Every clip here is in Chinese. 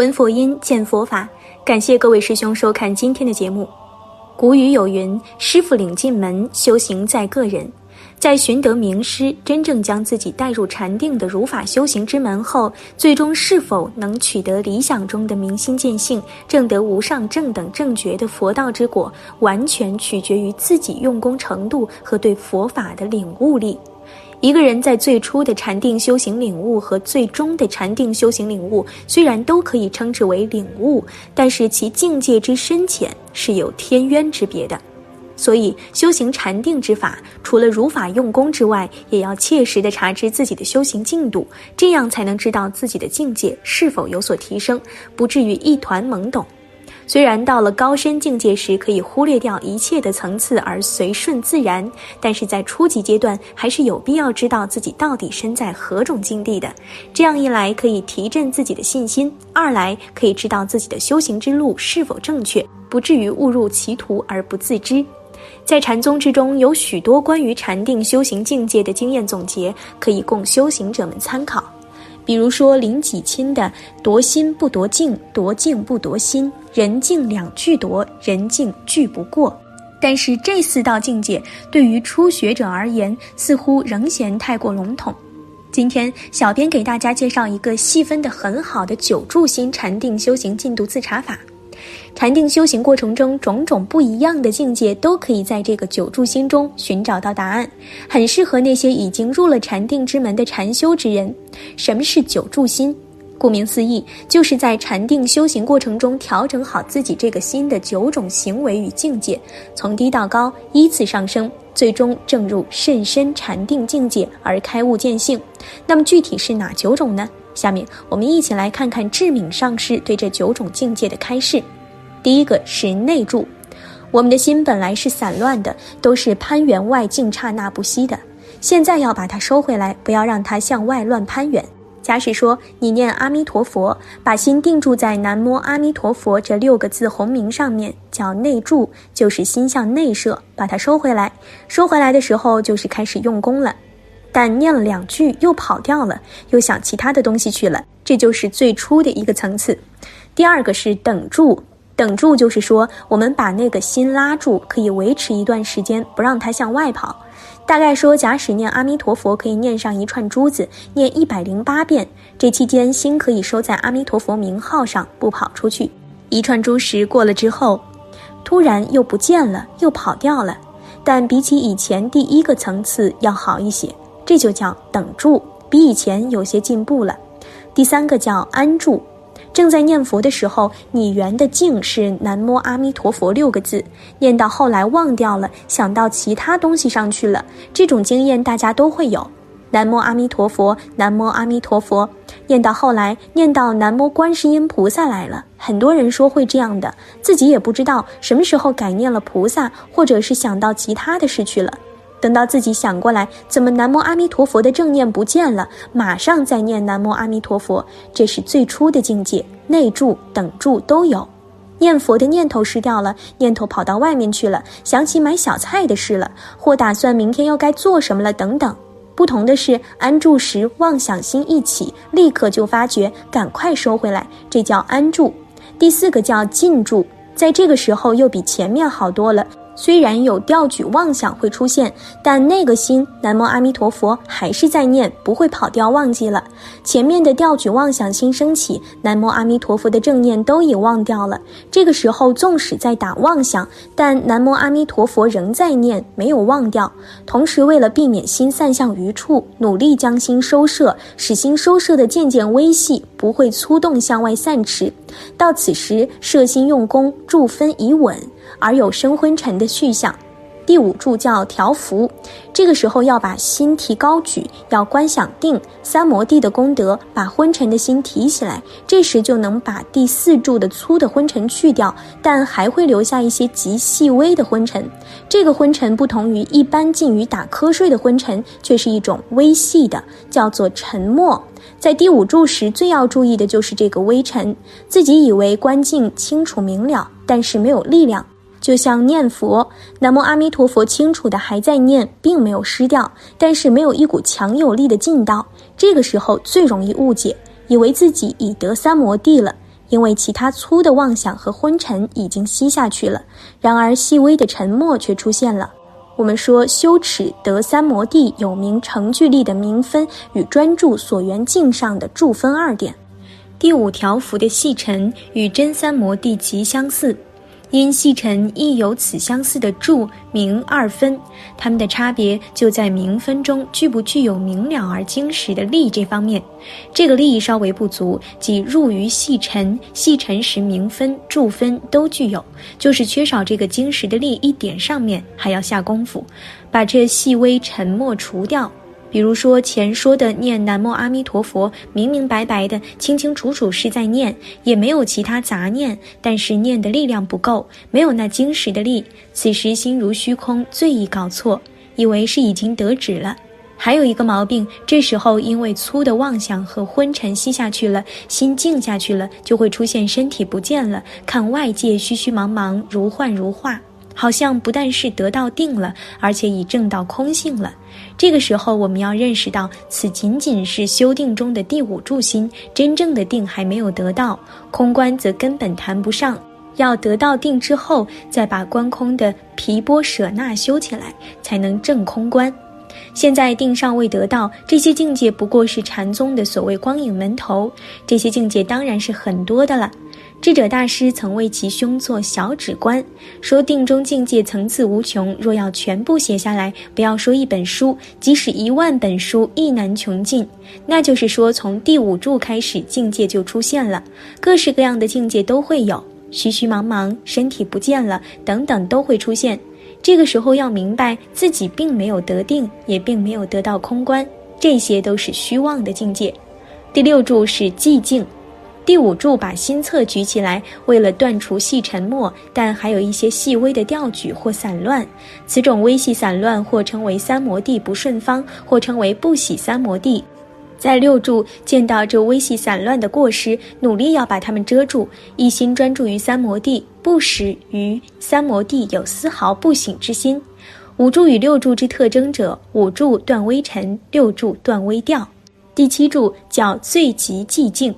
闻佛音，见佛法。感谢各位师兄收看今天的节目。古语有云：“师傅领进门，修行在个人。”在寻得名师，真正将自己带入禅定的如法修行之门后，最终是否能取得理想中的明心见性、证得无上正等正觉的佛道之果，完全取决于自己用功程度和对佛法的领悟力。一个人在最初的禅定修行领悟和最终的禅定修行领悟，虽然都可以称之为领悟，但是其境界之深浅是有天渊之别的。所以，修行禅定之法，除了如法用功之外，也要切实的查知自己的修行进度，这样才能知道自己的境界是否有所提升，不至于一团懵懂。虽然到了高深境界时可以忽略掉一切的层次而随顺自然，但是在初级阶段还是有必要知道自己到底身在何种境地的。这样一来可以提振自己的信心，二来可以知道自己的修行之路是否正确，不至于误入歧途而不自知。在禅宗之中有许多关于禅定修行境界的经验总结，可以供修行者们参考。比如说林己钦的“夺心不夺境，夺境不夺心，人境两俱夺，人境俱不过”，但是这四道境界对于初学者而言，似乎仍嫌太过笼统。今天，小编给大家介绍一个细分的很好的九住心禅定修行进度自查法。禅定修行过程中，种种不一样的境界都可以在这个九住心中寻找到答案，很适合那些已经入了禅定之门的禅修之人。什么是九住心？顾名思义，就是在禅定修行过程中调整好自己这个心的九种行为与境界，从低到高依次上升，最终正入甚深禅定境界而开悟见性。那么具体是哪九种呢？下面我们一起来看看智敏上师对这九种境界的开示。第一个是内住，我们的心本来是散乱的，都是攀缘外境刹那不息的。现在要把它收回来，不要让它向外乱攀缘。假使说你念阿弥陀佛，把心定住在南无阿弥陀佛这六个字红名上面，叫内住，就是心向内摄，把它收回来。收回来的时候，就是开始用功了。但念了两句又跑掉了，又想其他的东西去了，这就是最初的一个层次。第二个是等住。等住就是说，我们把那个心拉住，可以维持一段时间，不让它向外跑。大概说，假使念阿弥陀佛，可以念上一串珠子，念一百零八遍。这期间，心可以收在阿弥陀佛名号上，不跑出去。一串珠时过了之后，突然又不见了，又跑掉了。但比起以前第一个层次要好一些，这就叫等住，比以前有些进步了。第三个叫安住。正在念佛的时候，你圆的境是南无阿弥陀佛六个字，念到后来忘掉了，想到其他东西上去了。这种经验大家都会有。南无阿弥陀佛，南无阿弥陀佛，念到后来念到南无观世音菩萨来了。很多人说会这样的，自己也不知道什么时候改念了菩萨，或者是想到其他的事去了。等到自己想过来，怎么南无阿弥陀佛的正念不见了？马上再念南无阿弥陀佛，这是最初的境界，内住、等住都有。念佛的念头失掉了，念头跑到外面去了，想起买小菜的事了，或打算明天又该做什么了等等。不同的是，安住时妄想心一起，立刻就发觉，赶快收回来，这叫安住。第四个叫静住，在这个时候又比前面好多了。虽然有调举妄想会出现，但那个心南无阿弥陀佛还是在念，不会跑掉忘记了。前面的调举妄想心升起，南无阿弥陀佛的正念都已忘掉了。这个时候纵使在打妄想，但南无阿弥陀佛仍在念，没有忘掉。同时为了避免心散向余处，努力将心收摄，使心收摄的渐渐微细，不会粗动向外散驰。到此时摄心用功，助分已稳。而有生昏沉的去向。第五柱叫调伏，这个时候要把心提高举，要观想定三摩地的功德，把昏沉的心提起来，这时就能把第四柱的粗的昏沉去掉，但还会留下一些极细微的昏沉。这个昏沉不同于一般近于打瞌睡的昏沉，却是一种微细的，叫做沉默。在第五柱时，最要注意的就是这个微沉，自己以为观境清楚明了，但是没有力量。就像念佛，南无阿弥陀佛，清楚的还在念，并没有失掉，但是没有一股强有力的劲道。这个时候最容易误解，以为自己已得三摩地了，因为其他粗的妄想和昏沉已经吸下去了，然而细微的沉默却出现了。我们说，修耻得三摩地，有名成聚力的名分与专注所缘境上的住分二点。第五条符的细沉与真三摩地极相似。因细尘亦有此相似的住明二分，它们的差别就在明分中具不具有明了而精实的力这方面。这个力稍微不足，即入于细尘，细尘时明分、住分都具有，就是缺少这个精实的力一点上面还要下功夫，把这细微沉默除掉。比如说前说的念南无阿弥陀佛，明明白白的、清清楚楚是在念，也没有其他杂念，但是念的力量不够，没有那精实的力，此时心如虚空，最易搞错，以为是已经得止了。还有一个毛病，这时候因为粗的妄想和昏沉吸下去了，心静下去了，就会出现身体不见了，看外界虚虚茫茫，如幻如化。好像不但是得到定了，而且已证到空性了。这个时候，我们要认识到，此仅仅是修定中的第五柱心，真正的定还没有得到。空观则根本谈不上，要得到定之后，再把观空的皮波舍那修起来，才能正空观。现在定尚未得到，这些境界不过是禅宗的所谓光影门头。这些境界当然是很多的了。智者大师曾为其兄做小指观，说定中境界层次无穷，若要全部写下来，不要说一本书，即使一万本书亦难穷尽。那就是说，从第五柱开始，境界就出现了，各式各样的境界都会有，虚虚茫茫，身体不见了，等等都会出现。这个时候要明白，自己并没有得定，也并没有得到空观，这些都是虚妄的境界。第六柱是寂静。第五柱把心侧举起来，为了断除细沉默，但还有一些细微的调举或散乱。此种微细散乱，或称为三摩地不顺方，或称为不喜三摩地。在六柱见到这微细散乱的过失，努力要把它们遮住，一心专注于三摩地，不使于三摩地有丝毫不醒之心。五柱与六柱之特征者：五柱断微尘，六柱断微调。第七柱叫最极寂静。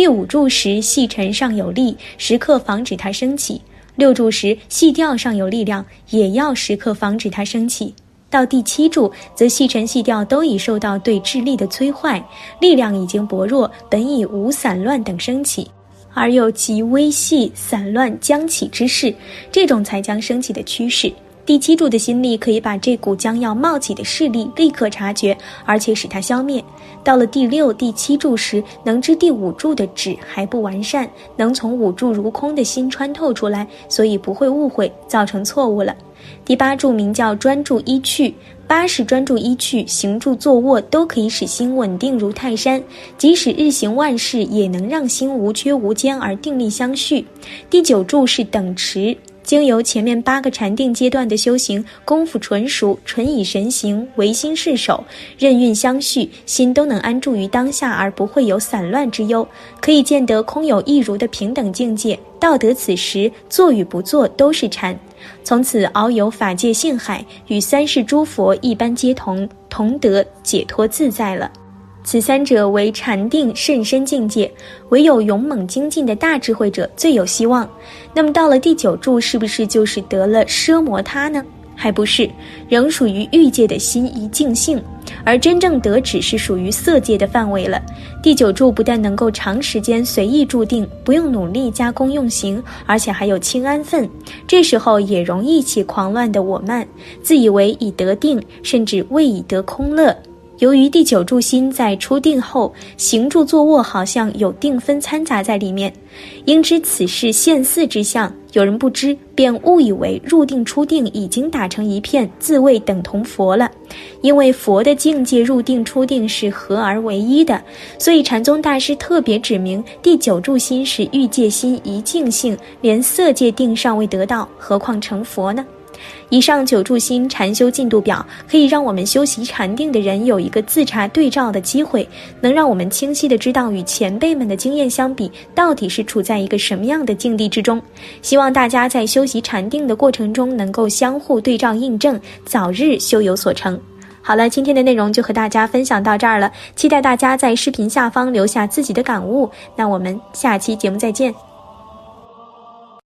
第五柱时，细尘上有力，时刻防止它升起；六柱时，细调上有力量，也要时刻防止它升起。到第七柱，则细尘细调都已受到对智力的摧坏，力量已经薄弱，本已无散乱等升起，而有极微细散乱将起之势，这种才将升起的趋势。第七柱的心力可以把这股将要冒起的势力立刻察觉，而且使它消灭。到了第六、第七柱时，能知第五柱的纸还不完善，能从五柱如空的心穿透出来，所以不会误会，造成错误了。第八柱名叫专注依去，八是专注依去，行住坐卧都可以使心稳定如泰山，即使日行万事，也能让心无缺无间而定力相续。第九柱是等持。经由前面八个禅定阶段的修行，功夫纯熟，纯以神行，唯心是手，任运相续，心都能安住于当下，而不会有散乱之忧，可以见得空有一如的平等境界。道得此时，做与不做都是禅，从此遨游法界性海，与三世诸佛一般皆同，同得解脱自在了。此三者为禅定甚深境界，唯有勇猛精进的大智慧者最有希望。那么到了第九柱，是不是就是得了奢摩他呢？还不是，仍属于欲界的心一净性，而真正得只是属于色界的范围了。第九柱不但能够长时间随意注定，不用努力加工用行，而且还有清安分。这时候也容易起狂乱的我慢，自以为已得定，甚至未已得空乐。由于第九柱心在初定后行住坐卧好像有定分掺杂在里面，应知此事现似之相。有人不知，便误以为入定初定已经打成一片，自谓等同佛了。因为佛的境界入定初定是合而为一的，所以禅宗大师特别指明第九柱心是欲界心一净性，连色界定尚未得到，何况成佛呢？以上九柱心禅修进度表，可以让我们修习禅定的人有一个自查对照的机会，能让我们清晰的知道与前辈们的经验相比，到底是处在一个什么样的境地之中。希望大家在修习禅定的过程中，能够相互对照印证，早日修有所成。好了，今天的内容就和大家分享到这儿了，期待大家在视频下方留下自己的感悟。那我们下期节目再见。